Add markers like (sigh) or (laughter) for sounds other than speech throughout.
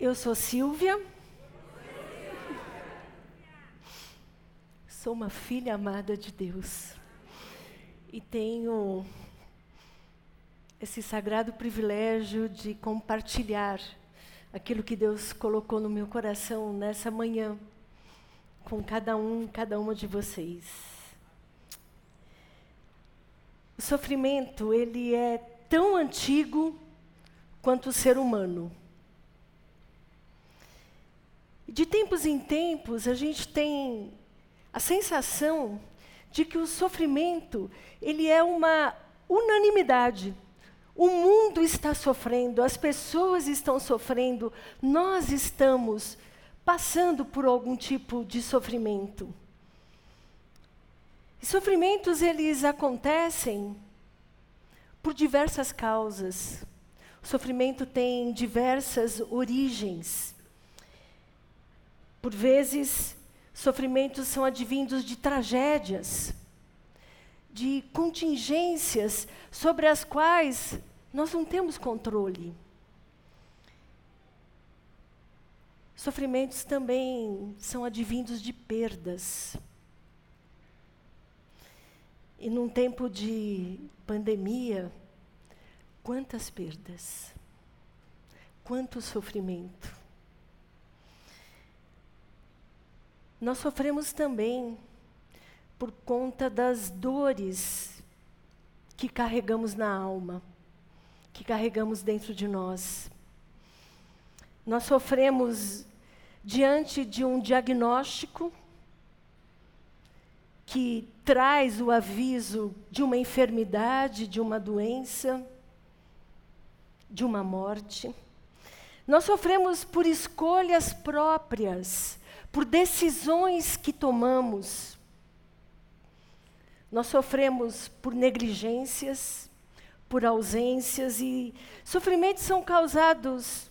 Eu sou Silvia. Sou uma filha amada de Deus. E tenho esse sagrado privilégio de compartilhar aquilo que Deus colocou no meu coração nessa manhã com cada um, cada uma de vocês. O sofrimento, ele é tão antigo quanto o ser humano. De tempos em tempos, a gente tem a sensação de que o sofrimento, ele é uma unanimidade. O mundo está sofrendo, as pessoas estão sofrendo, nós estamos passando por algum tipo de sofrimento. E sofrimentos eles acontecem por diversas causas. O sofrimento tem diversas origens. Por vezes, sofrimentos são advindos de tragédias, de contingências sobre as quais nós não temos controle. Sofrimentos também são advindos de perdas. E num tempo de pandemia, quantas perdas, quanto sofrimento. Nós sofremos também por conta das dores que carregamos na alma, que carregamos dentro de nós. Nós sofremos diante de um diagnóstico que traz o aviso de uma enfermidade, de uma doença, de uma morte. Nós sofremos por escolhas próprias por decisões que tomamos. Nós sofremos por negligências, por ausências e sofrimentos são causados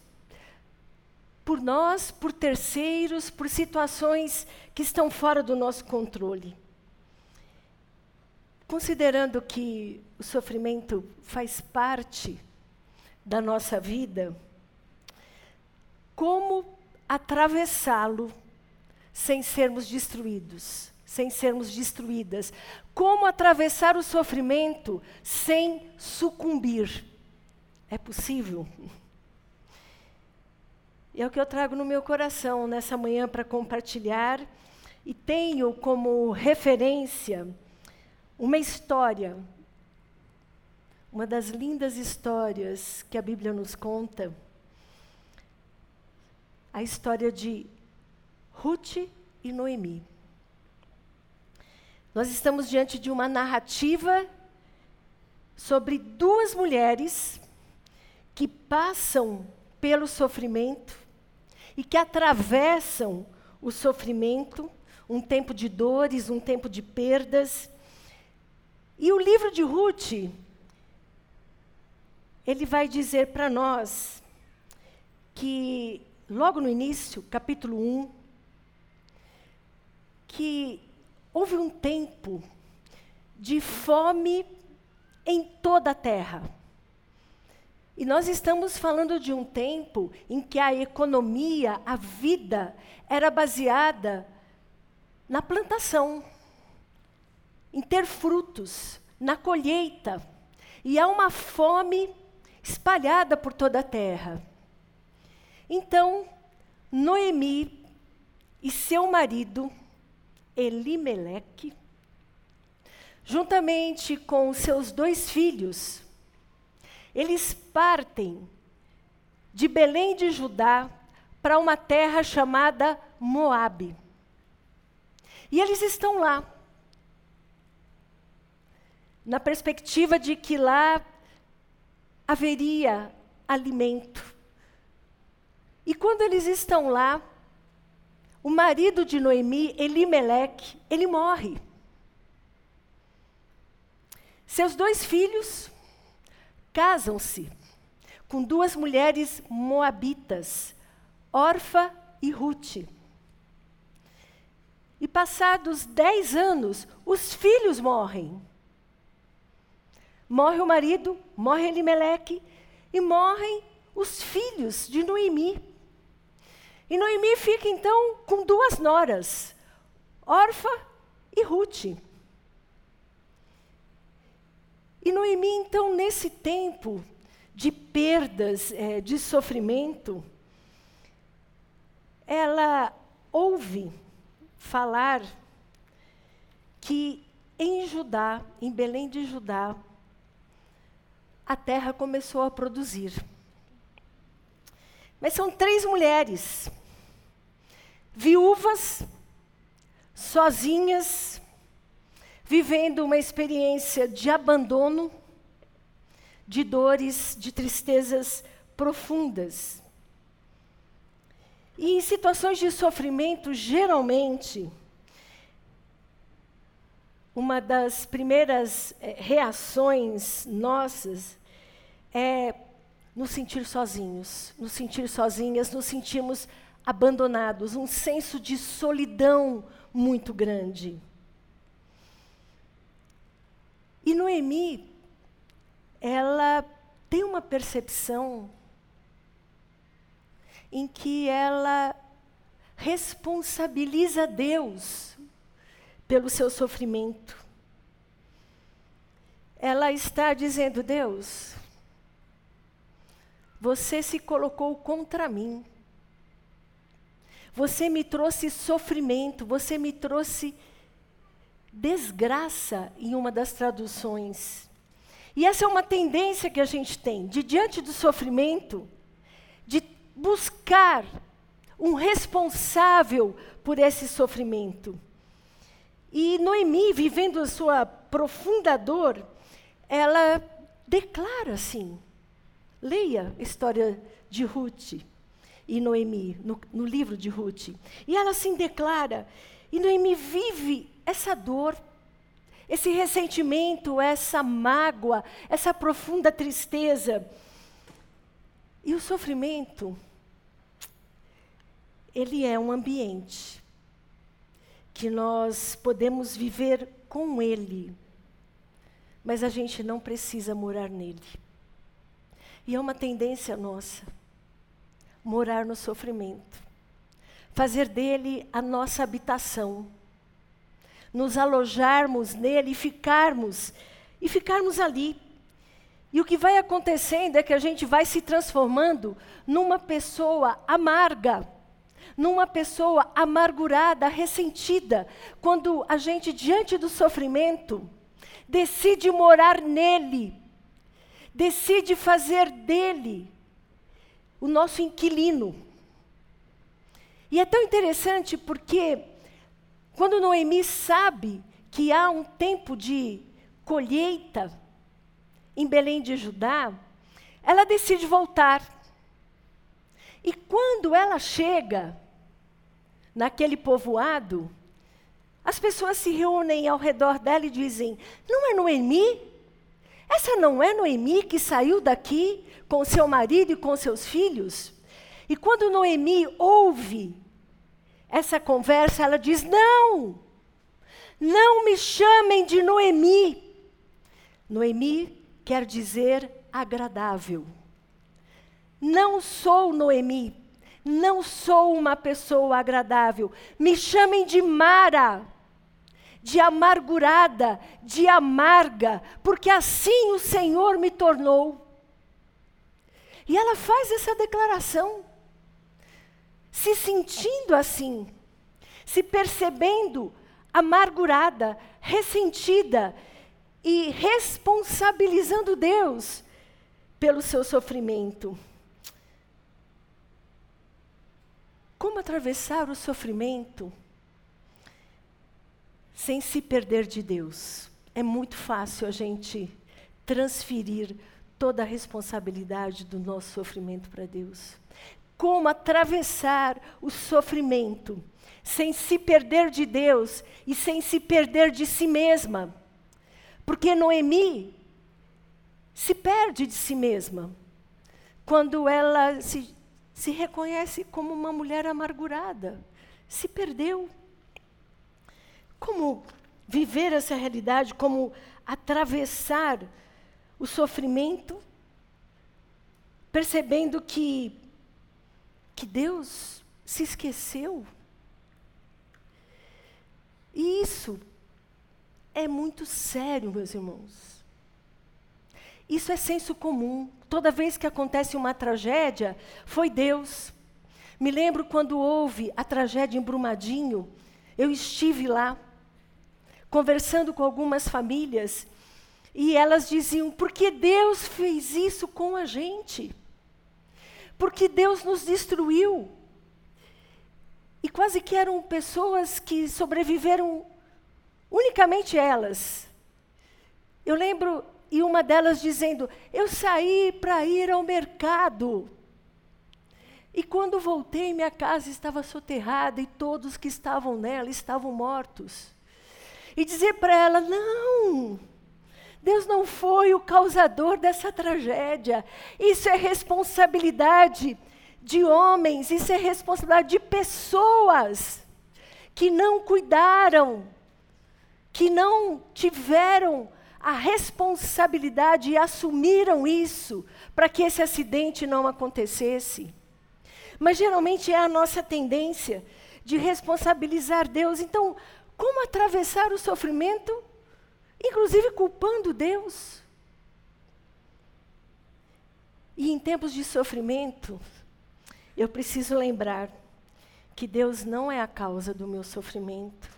por nós, por terceiros, por situações que estão fora do nosso controle. Considerando que o sofrimento faz parte da nossa vida, como atravessá-lo sem sermos destruídos, sem sermos destruídas. Como atravessar o sofrimento sem sucumbir? É possível? É o que eu trago no meu coração nessa manhã para compartilhar. E tenho como referência uma história, uma das lindas histórias que a Bíblia nos conta. A história de Ruth e Noemi. Nós estamos diante de uma narrativa sobre duas mulheres que passam pelo sofrimento e que atravessam o sofrimento, um tempo de dores, um tempo de perdas. E o livro de Ruth, ele vai dizer para nós que, logo no início, capítulo 1, que houve um tempo de fome em toda a terra. E nós estamos falando de um tempo em que a economia, a vida, era baseada na plantação, em ter frutos, na colheita. E há uma fome espalhada por toda a terra. Então, Noemi e seu marido Elimeleque, juntamente com seus dois filhos, eles partem de Belém de Judá para uma terra chamada Moabe. E eles estão lá, na perspectiva de que lá haveria alimento. E quando eles estão lá, o marido de Noemi, Elimeleque, ele morre. Seus dois filhos casam-se com duas mulheres moabitas, Orfa e Ruth. E passados dez anos, os filhos morrem. Morre o marido, morre Elimeleque, e morrem os filhos de Noemi. E Noemi fica então com duas noras, Orfa e Ruth. E Noemi, então, nesse tempo de perdas, é, de sofrimento, ela ouve falar que em Judá, em Belém de Judá, a terra começou a produzir. Mas são três mulheres, viúvas, sozinhas, vivendo uma experiência de abandono, de dores, de tristezas profundas. E em situações de sofrimento, geralmente, uma das primeiras é, reações nossas é nos sentir sozinhos, nos sentir sozinhas, nos sentimos abandonados, um senso de solidão muito grande. E Noemi, ela tem uma percepção em que ela responsabiliza Deus pelo seu sofrimento. Ela está dizendo: Deus, você se colocou contra mim. Você me trouxe sofrimento, você me trouxe desgraça em uma das traduções. E essa é uma tendência que a gente tem, de diante do sofrimento, de buscar um responsável por esse sofrimento. E Noemi, vivendo a sua profunda dor, ela declara assim: Leia a história de Ruth e Noemi, no, no livro de Ruth. E ela assim declara, e Noemi vive essa dor, esse ressentimento, essa mágoa, essa profunda tristeza. E o sofrimento, ele é um ambiente que nós podemos viver com ele, mas a gente não precisa morar nele. E é uma tendência nossa morar no sofrimento, fazer dele a nossa habitação, nos alojarmos nele e ficarmos e ficarmos ali. E o que vai acontecendo é que a gente vai se transformando numa pessoa amarga, numa pessoa amargurada, ressentida, quando a gente, diante do sofrimento, decide morar nele, decide fazer dele o nosso inquilino. E é tão interessante porque quando Noemi sabe que há um tempo de colheita em Belém de Judá, ela decide voltar. E quando ela chega naquele povoado, as pessoas se reúnem ao redor dela e dizem: Não é Noemi? Essa não é Noemi que saiu daqui com seu marido e com seus filhos? E quando Noemi ouve essa conversa, ela diz: Não, não me chamem de Noemi. Noemi quer dizer agradável. Não sou Noemi, não sou uma pessoa agradável. Me chamem de Mara de amargurada, de amarga, porque assim o Senhor me tornou. E ela faz essa declaração, se sentindo assim, se percebendo amargurada, ressentida e responsabilizando Deus pelo seu sofrimento. Como atravessar o sofrimento? Sem se perder de Deus. É muito fácil a gente transferir toda a responsabilidade do nosso sofrimento para Deus. Como atravessar o sofrimento sem se perder de Deus e sem se perder de si mesma. Porque Noemi se perde de si mesma quando ela se, se reconhece como uma mulher amargurada. Se perdeu. Como viver essa realidade, como atravessar o sofrimento, percebendo que, que Deus se esqueceu. E isso é muito sério, meus irmãos. Isso é senso comum. Toda vez que acontece uma tragédia, foi Deus. Me lembro quando houve a tragédia em Brumadinho, eu estive lá, conversando com algumas famílias, e elas diziam: por que Deus fez isso com a gente? Porque Deus nos destruiu. E quase que eram pessoas que sobreviveram unicamente elas. Eu lembro, e uma delas dizendo: Eu saí para ir ao mercado. E quando voltei, minha casa estava soterrada e todos que estavam nela estavam mortos. E dizer para ela: Não, Deus não foi o causador dessa tragédia. Isso é responsabilidade de homens, isso é responsabilidade de pessoas que não cuidaram, que não tiveram a responsabilidade e assumiram isso para que esse acidente não acontecesse. Mas geralmente é a nossa tendência de responsabilizar Deus. Então, como atravessar o sofrimento, inclusive culpando Deus? E em tempos de sofrimento, eu preciso lembrar que Deus não é a causa do meu sofrimento.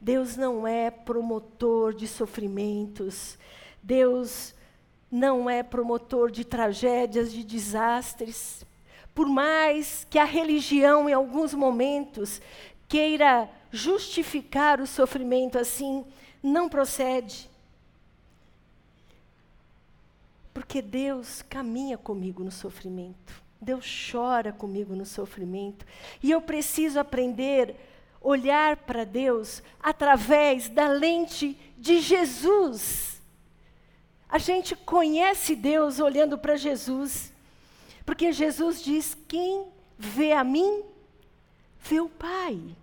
Deus não é promotor de sofrimentos. Deus não é promotor de tragédias, de desastres. Por mais que a religião, em alguns momentos, queira justificar o sofrimento assim, não procede. Porque Deus caminha comigo no sofrimento. Deus chora comigo no sofrimento. E eu preciso aprender a olhar para Deus através da lente de Jesus. A gente conhece Deus olhando para Jesus. Porque Jesus diz: quem vê a mim, vê o Pai.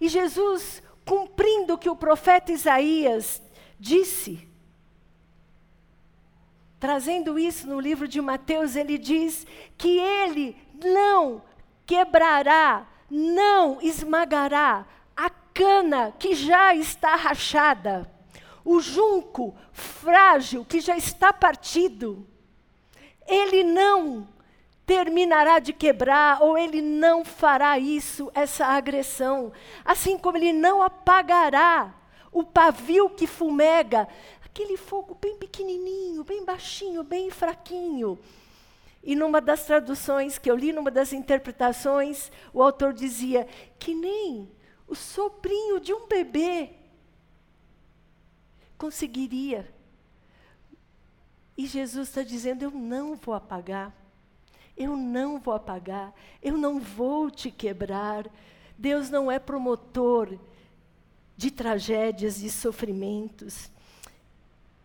E Jesus, cumprindo o que o profeta Isaías disse, Trazendo isso no livro de Mateus, ele diz que ele não quebrará, não esmagará a cana que já está rachada, o junco frágil que já está partido. Ele não terminará de quebrar, ou ele não fará isso, essa agressão. Assim como ele não apagará o pavio que fumega, aquele fogo bem pequenininho, bem baixinho, bem fraquinho. E numa das traduções que eu li, numa das interpretações, o autor dizia que nem o sobrinho de um bebê conseguiria. E Jesus está dizendo: Eu não vou apagar, eu não vou apagar, eu não vou te quebrar. Deus não é promotor de tragédias, de sofrimentos.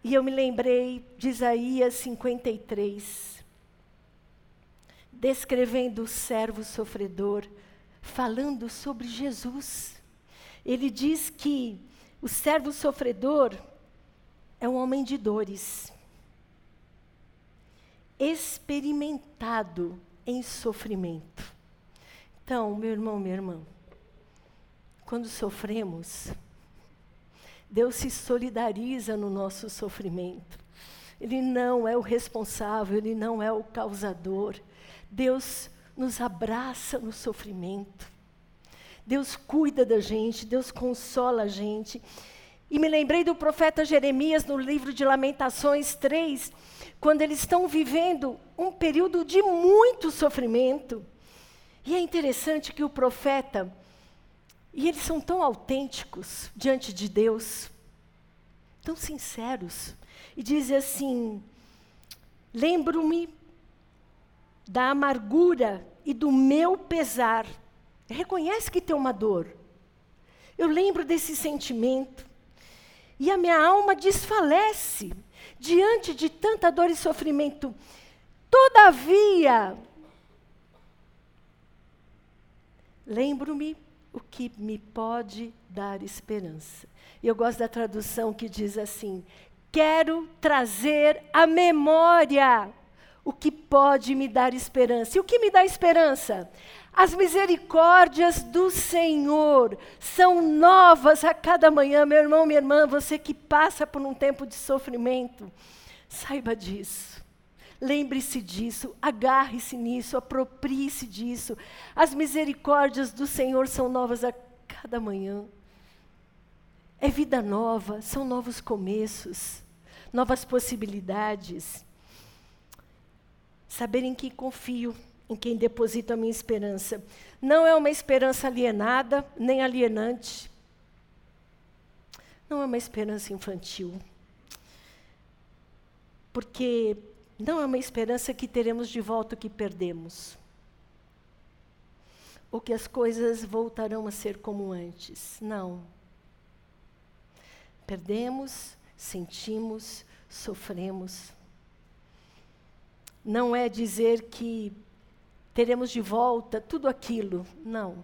E eu me lembrei de Isaías 53, descrevendo o servo sofredor, falando sobre Jesus. Ele diz que o servo sofredor é um homem de dores, experimentado em sofrimento. Então, meu irmão, minha irmã, quando sofremos, Deus se solidariza no nosso sofrimento. Ele não é o responsável, ele não é o causador. Deus nos abraça no sofrimento. Deus cuida da gente, Deus consola a gente. E me lembrei do profeta Jeremias no livro de Lamentações 3, quando eles estão vivendo um período de muito sofrimento. E é interessante que o profeta, e eles são tão autênticos diante de Deus, tão sinceros. E diz assim: Lembro-me da amargura e do meu pesar. Reconhece que tem uma dor. Eu lembro desse sentimento. E a minha alma desfalece diante de tanta dor e sofrimento. Todavia, lembro-me o que me pode dar esperança. E eu gosto da tradução que diz assim: quero trazer à memória o que pode me dar esperança. E o que me dá esperança? As misericórdias do Senhor são novas a cada manhã, meu irmão, minha irmã, você que passa por um tempo de sofrimento, saiba disso. Lembre-se disso, agarre-se nisso, aproprie-se disso. As misericórdias do Senhor são novas a cada manhã. É vida nova, são novos começos, novas possibilidades. Saber em que confio, em quem deposito a minha esperança. Não é uma esperança alienada, nem alienante. Não é uma esperança infantil. Porque não é uma esperança que teremos de volta o que perdemos. Ou que as coisas voltarão a ser como antes. Não. Perdemos, sentimos, sofremos. Não é dizer que teremos de volta tudo aquilo, não.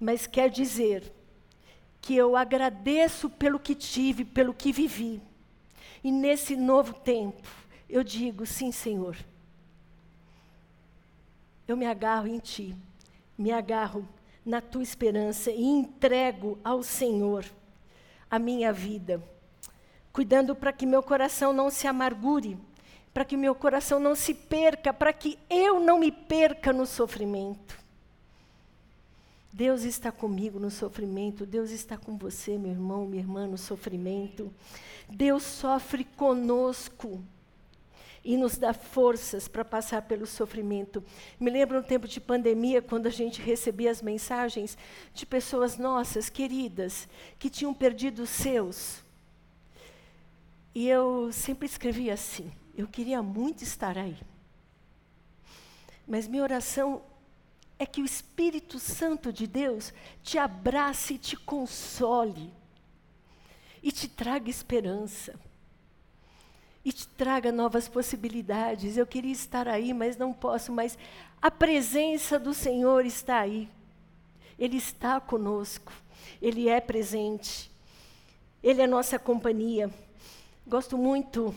Mas quer dizer que eu agradeço pelo que tive, pelo que vivi. E nesse novo tempo, eu digo: sim, Senhor. Eu me agarro em Ti, me agarro na Tua esperança e entrego ao Senhor a minha vida, cuidando para que meu coração não se amargure, para que meu coração não se perca, para que eu não me perca no sofrimento. Deus está comigo no sofrimento, Deus está com você, meu irmão, minha irmã, no sofrimento. Deus sofre conosco e nos dá forças para passar pelo sofrimento. Me lembro no tempo de pandemia, quando a gente recebia as mensagens de pessoas nossas, queridas, que tinham perdido os seus. E eu sempre escrevia assim: eu queria muito estar aí. Mas minha oração é que o Espírito Santo de Deus te abrace e te console e te traga esperança e te traga novas possibilidades. Eu queria estar aí, mas não posso, mas a presença do Senhor está aí. Ele está conosco. Ele é presente. Ele é nossa companhia. Gosto muito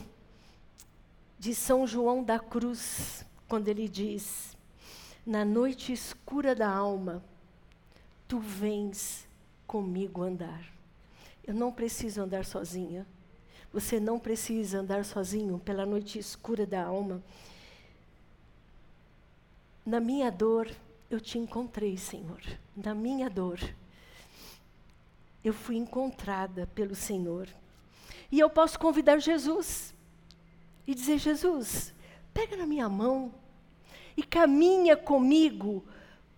de São João da Cruz, quando ele diz: Na noite escura da alma, tu vens comigo andar. Eu não preciso andar sozinha. Você não precisa andar sozinho pela noite escura da alma. Na minha dor, eu te encontrei, Senhor. Na minha dor, eu fui encontrada pelo Senhor. E eu posso convidar Jesus e dizer: Jesus, pega na minha mão e caminha comigo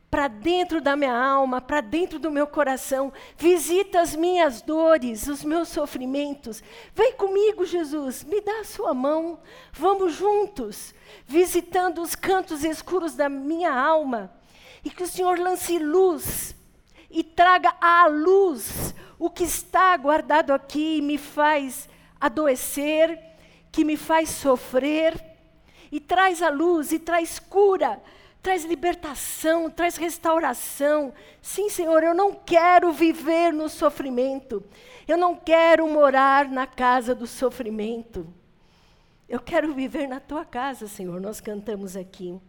para dentro da minha alma, para dentro do meu coração. Visita as minhas dores, os meus sofrimentos. Vem comigo, Jesus, me dá a sua mão. Vamos juntos, visitando os cantos escuros da minha alma. E que o Senhor lance luz e traga à luz o que está guardado aqui e me faz adoecer, que me faz sofrer. E traz a luz e traz cura traz libertação, traz restauração. Sim, Senhor, eu não quero viver no sofrimento. Eu não quero morar na casa do sofrimento. Eu quero viver na tua casa, Senhor. Nós cantamos aqui.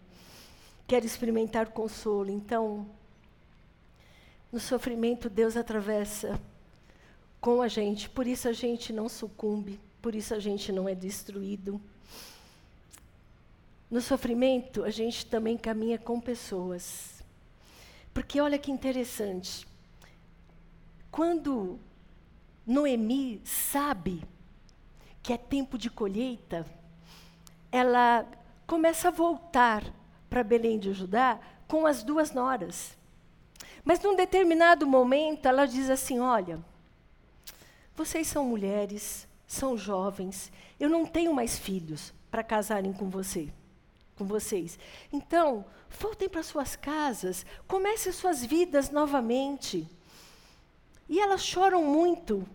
Quero experimentar consolo. Então, no sofrimento, Deus atravessa com a gente. Por isso a gente não sucumbe. Por isso a gente não é destruído. No sofrimento, a gente também caminha com pessoas. Porque olha que interessante. Quando Noemi sabe que é tempo de colheita, ela começa a voltar para Belém de Judá com as duas noras. Mas num determinado momento ela diz assim: Olha, vocês são mulheres, são jovens, eu não tenho mais filhos para casarem com você com vocês. Então, voltem para suas casas, comecem suas vidas novamente. E elas choram muito.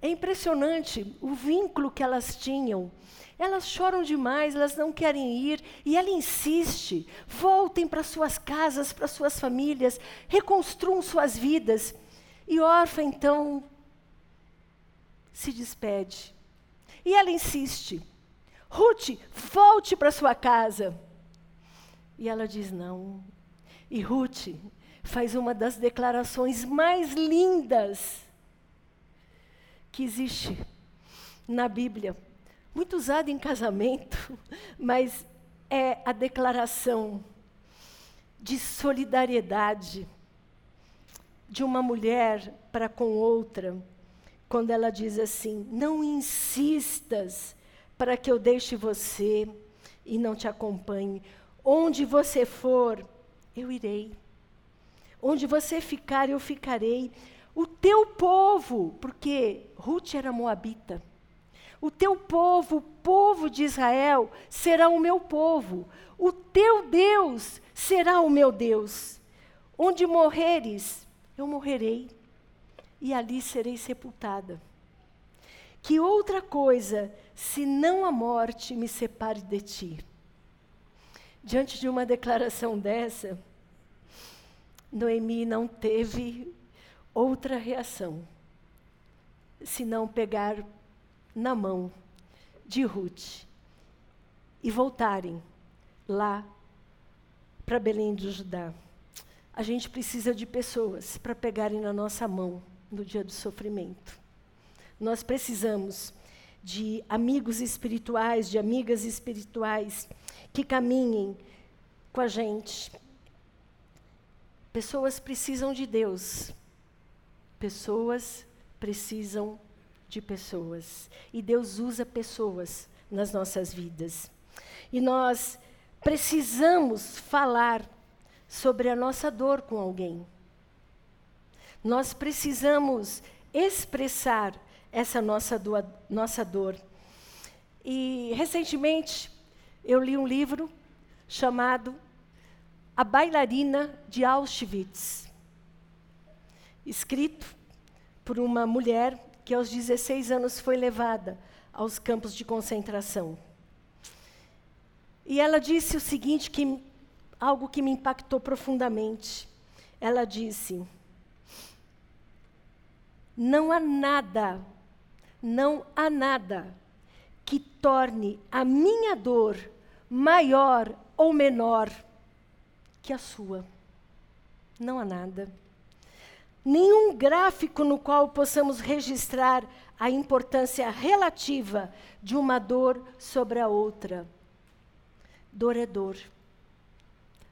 É impressionante o vínculo que elas tinham. Elas choram demais, elas não querem ir, e ela insiste: voltem para suas casas, para suas famílias, reconstruam suas vidas. E órfã, então, se despede. E ela insiste: Ruth, volte para sua casa. E ela diz: Não. E Ruth faz uma das declarações mais lindas que existe na Bíblia, muito usada em casamento, (laughs) mas é a declaração de solidariedade de uma mulher para com outra, quando ela diz assim: Não insistas para que eu deixe você e não te acompanhe. Onde você for, eu irei. Onde você ficar, eu ficarei. O teu povo, porque Ruth era moabita, o teu povo, o povo de Israel, será o meu povo. O teu Deus será o meu Deus. Onde morreres, eu morrerei, e ali serei sepultada. Que outra coisa, se não a morte, me separe de ti? Diante de uma declaração dessa, Noemi não teve outra reação senão pegar na mão de Ruth e voltarem lá para Belém do Judá. A gente precisa de pessoas para pegarem na nossa mão no dia do sofrimento. Nós precisamos de amigos espirituais, de amigas espirituais que caminhem com a gente. Pessoas precisam de Deus. Pessoas precisam de pessoas. E Deus usa pessoas nas nossas vidas. E nós precisamos falar sobre a nossa dor com alguém. Nós precisamos expressar essa nossa, do, nossa dor. E recentemente eu li um livro chamado A Bailarina de Auschwitz, escrito por uma mulher que aos 16 anos foi levada aos campos de concentração. E ela disse o seguinte, que, algo que me impactou profundamente. Ela disse: Não há nada, não há nada que torne a minha dor maior ou menor que a sua. Não há nada nenhum gráfico no qual possamos registrar a importância relativa de uma dor sobre a outra. Dor é dor.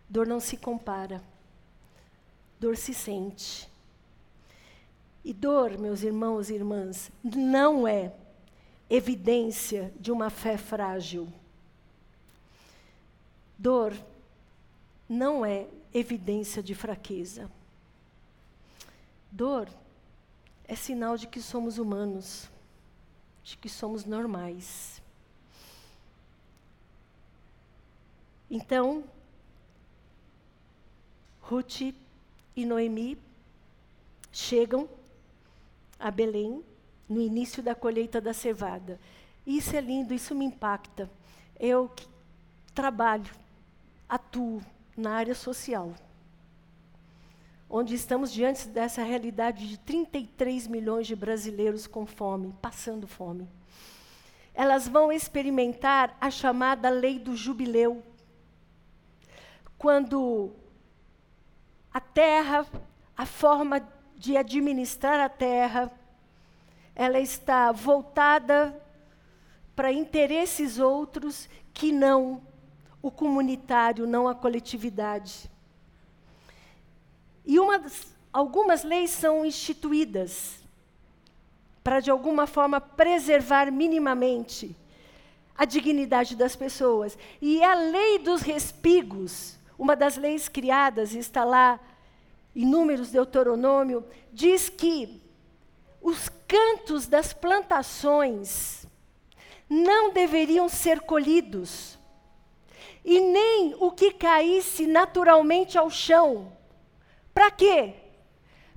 Dor não se compara. Dor se sente. E dor, meus irmãos e irmãs, não é evidência de uma fé frágil. Dor não é evidência de fraqueza. Dor é sinal de que somos humanos, de que somos normais. Então, Ruth e Noemi chegam a Belém no início da colheita da cevada. Isso é lindo, isso me impacta. Eu trabalho, atuo na área social onde estamos diante dessa realidade de 33 milhões de brasileiros com fome, passando fome. Elas vão experimentar a chamada lei do jubileu. Quando a terra, a forma de administrar a terra, ela está voltada para interesses outros que não o comunitário, não a coletividade. E das, algumas leis são instituídas para, de alguma forma, preservar minimamente a dignidade das pessoas. E a lei dos respigos, uma das leis criadas, está lá em Números Deuteronômio, diz que os cantos das plantações não deveriam ser colhidos, e nem o que caísse naturalmente ao chão para quê?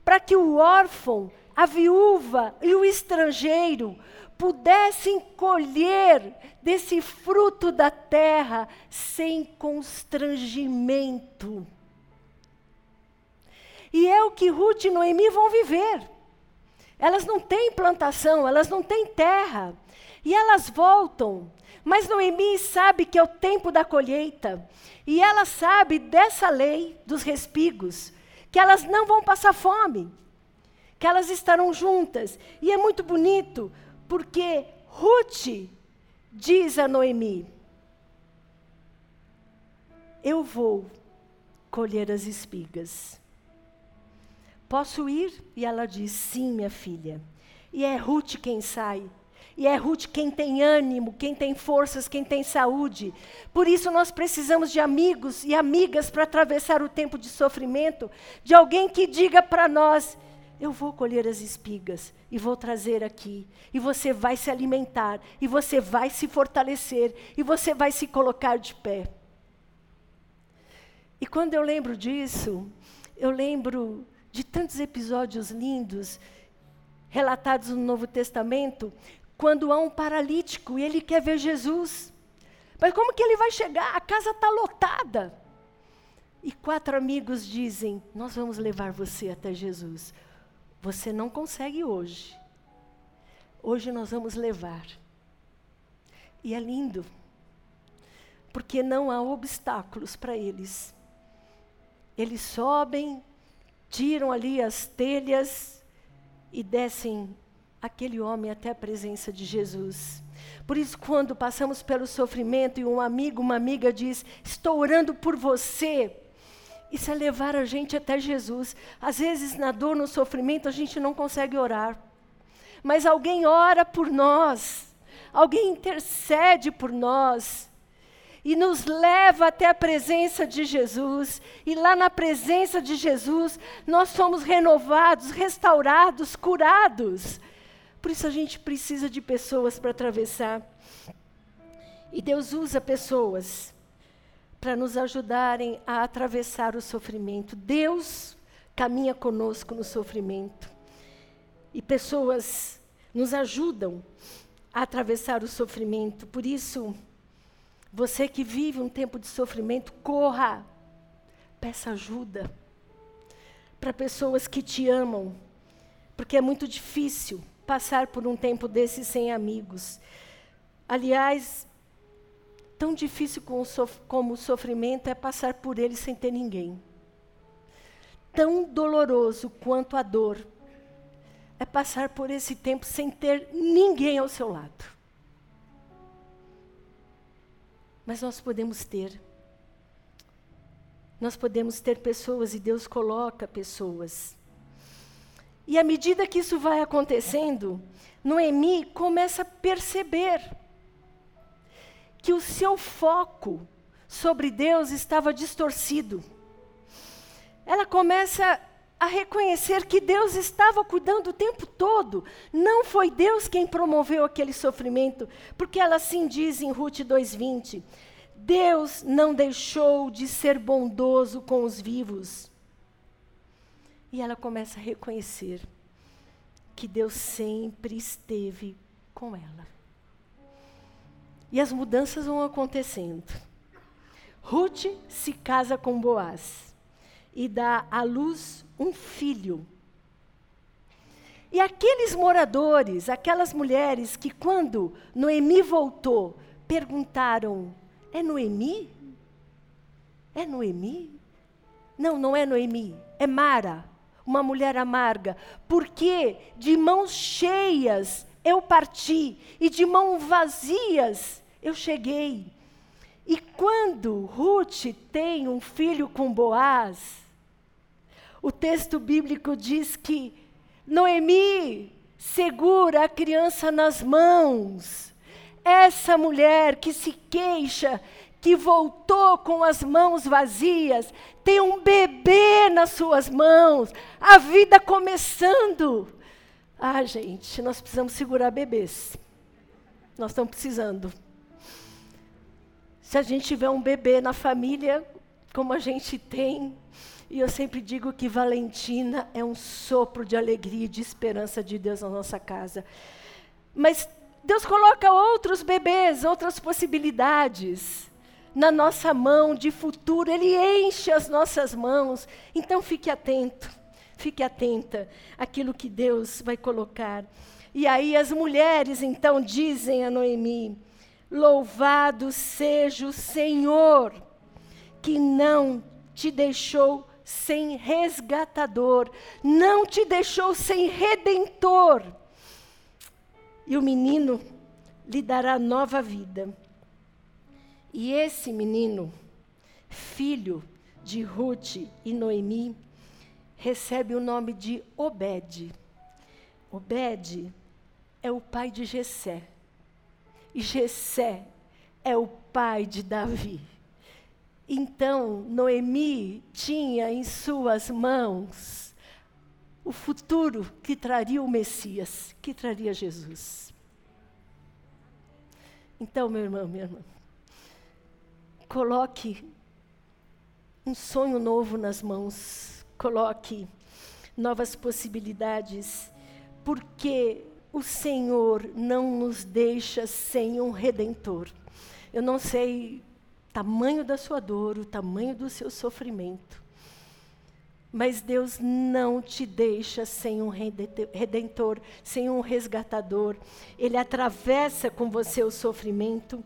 Para que o órfão, a viúva e o estrangeiro pudessem colher desse fruto da terra sem constrangimento. E é o que Ruth e Noemi vão viver. Elas não têm plantação, elas não têm terra. E elas voltam. Mas Noemi sabe que é o tempo da colheita. E ela sabe dessa lei dos respigos, que elas não vão passar fome, que elas estarão juntas. E é muito bonito, porque Ruth diz a Noemi: Eu vou colher as espigas. Posso ir? E ela diz: Sim, minha filha. E é Ruth quem sai. E é Ruth quem tem ânimo, quem tem forças, quem tem saúde. Por isso nós precisamos de amigos e amigas para atravessar o tempo de sofrimento, de alguém que diga para nós: eu vou colher as espigas e vou trazer aqui, e você vai se alimentar, e você vai se fortalecer, e você vai se colocar de pé. E quando eu lembro disso, eu lembro de tantos episódios lindos relatados no Novo Testamento, quando há um paralítico e ele quer ver Jesus. Mas como que ele vai chegar? A casa está lotada. E quatro amigos dizem: Nós vamos levar você até Jesus. Você não consegue hoje. Hoje nós vamos levar. E é lindo, porque não há obstáculos para eles. Eles sobem, tiram ali as telhas e descem aquele homem até a presença de Jesus. Por isso, quando passamos pelo sofrimento e um amigo, uma amiga diz: Estou orando por você. Isso é levar a gente até Jesus. Às vezes, na dor, no sofrimento, a gente não consegue orar. Mas alguém ora por nós. Alguém intercede por nós. E nos leva até a presença de Jesus. E lá na presença de Jesus, nós somos renovados, restaurados, curados. Por isso a gente precisa de pessoas para atravessar. E Deus usa pessoas para nos ajudarem a atravessar o sofrimento. Deus caminha conosco no sofrimento. E pessoas nos ajudam a atravessar o sofrimento. Por isso, você que vive um tempo de sofrimento, corra, peça ajuda para pessoas que te amam, porque é muito difícil passar por um tempo desse sem amigos. Aliás, tão difícil como o sofrimento é passar por ele sem ter ninguém. Tão doloroso quanto a dor é passar por esse tempo sem ter ninguém ao seu lado. Mas nós podemos ter. Nós podemos ter pessoas e Deus coloca pessoas. E à medida que isso vai acontecendo, Noemi começa a perceber que o seu foco sobre Deus estava distorcido. Ela começa a reconhecer que Deus estava cuidando o tempo todo. Não foi Deus quem promoveu aquele sofrimento, porque ela assim diz em Ruth 2:20: Deus não deixou de ser bondoso com os vivos. E ela começa a reconhecer que Deus sempre esteve com ela. E as mudanças vão acontecendo. Ruth se casa com Boaz e dá à luz um filho. E aqueles moradores, aquelas mulheres que, quando Noemi voltou, perguntaram: É Noemi? É Noemi? Não, não é Noemi, é Mara uma mulher amarga, porque de mãos cheias eu parti e de mãos vazias eu cheguei. E quando Ruth tem um filho com Boaz, o texto bíblico diz que Noemi segura a criança nas mãos. Essa mulher que se queixa que voltou com as mãos vazias, tem um bebê nas suas mãos, a vida começando. Ah, gente, nós precisamos segurar bebês. Nós estamos precisando. Se a gente tiver um bebê na família, como a gente tem, e eu sempre digo que Valentina é um sopro de alegria e de esperança de Deus na nossa casa. Mas Deus coloca outros bebês, outras possibilidades na nossa mão de futuro, Ele enche as nossas mãos. Então fique atento, fique atenta àquilo que Deus vai colocar. E aí as mulheres então dizem a Noemi: Louvado seja o Senhor, que não te deixou sem resgatador, não te deixou sem redentor. E o menino lhe dará nova vida. E esse menino, filho de Ruth e Noemi, recebe o nome de Obed. Obed é o pai de Jessé. E Jessé é o pai de Davi. Então, Noemi tinha em suas mãos o futuro que traria o Messias, que traria Jesus. Então, meu irmão, minha irmã, coloque um sonho novo nas mãos, coloque novas possibilidades, porque o Senhor não nos deixa sem um redentor. Eu não sei tamanho da sua dor, o tamanho do seu sofrimento. Mas Deus não te deixa sem um redentor, sem um resgatador. Ele atravessa com você o sofrimento.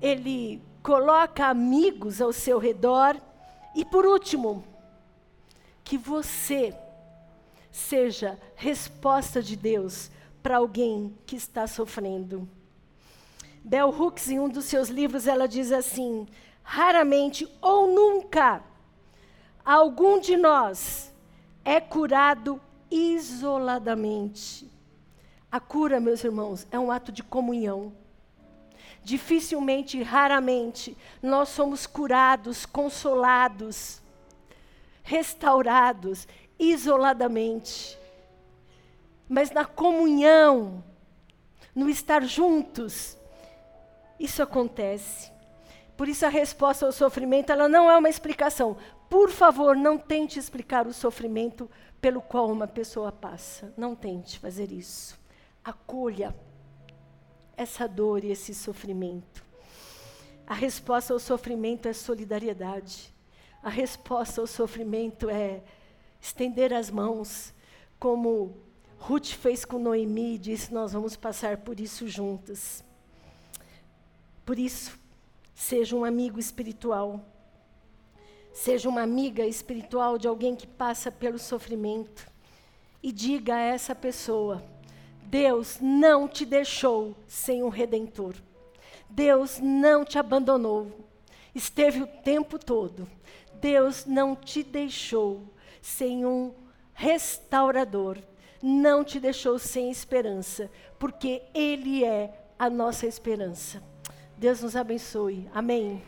Ele coloca amigos ao seu redor. E por último, que você seja resposta de Deus para alguém que está sofrendo. Bell Hooks, em um dos seus livros, ela diz assim: raramente ou nunca algum de nós é curado isoladamente. A cura, meus irmãos, é um ato de comunhão. Dificilmente, raramente, nós somos curados, consolados, restaurados isoladamente. Mas na comunhão, no estar juntos, isso acontece. Por isso a resposta ao sofrimento, ela não é uma explicação. Por favor, não tente explicar o sofrimento pelo qual uma pessoa passa. Não tente fazer isso. Acolha essa dor e esse sofrimento. A resposta ao sofrimento é solidariedade. A resposta ao sofrimento é estender as mãos, como Ruth fez com Noemi e disse: Nós vamos passar por isso juntas. Por isso, seja um amigo espiritual. Seja uma amiga espiritual de alguém que passa pelo sofrimento. E diga a essa pessoa: Deus não te deixou sem um redentor. Deus não te abandonou. Esteve o tempo todo. Deus não te deixou sem um restaurador. Não te deixou sem esperança, porque Ele é a nossa esperança. Deus nos abençoe. Amém.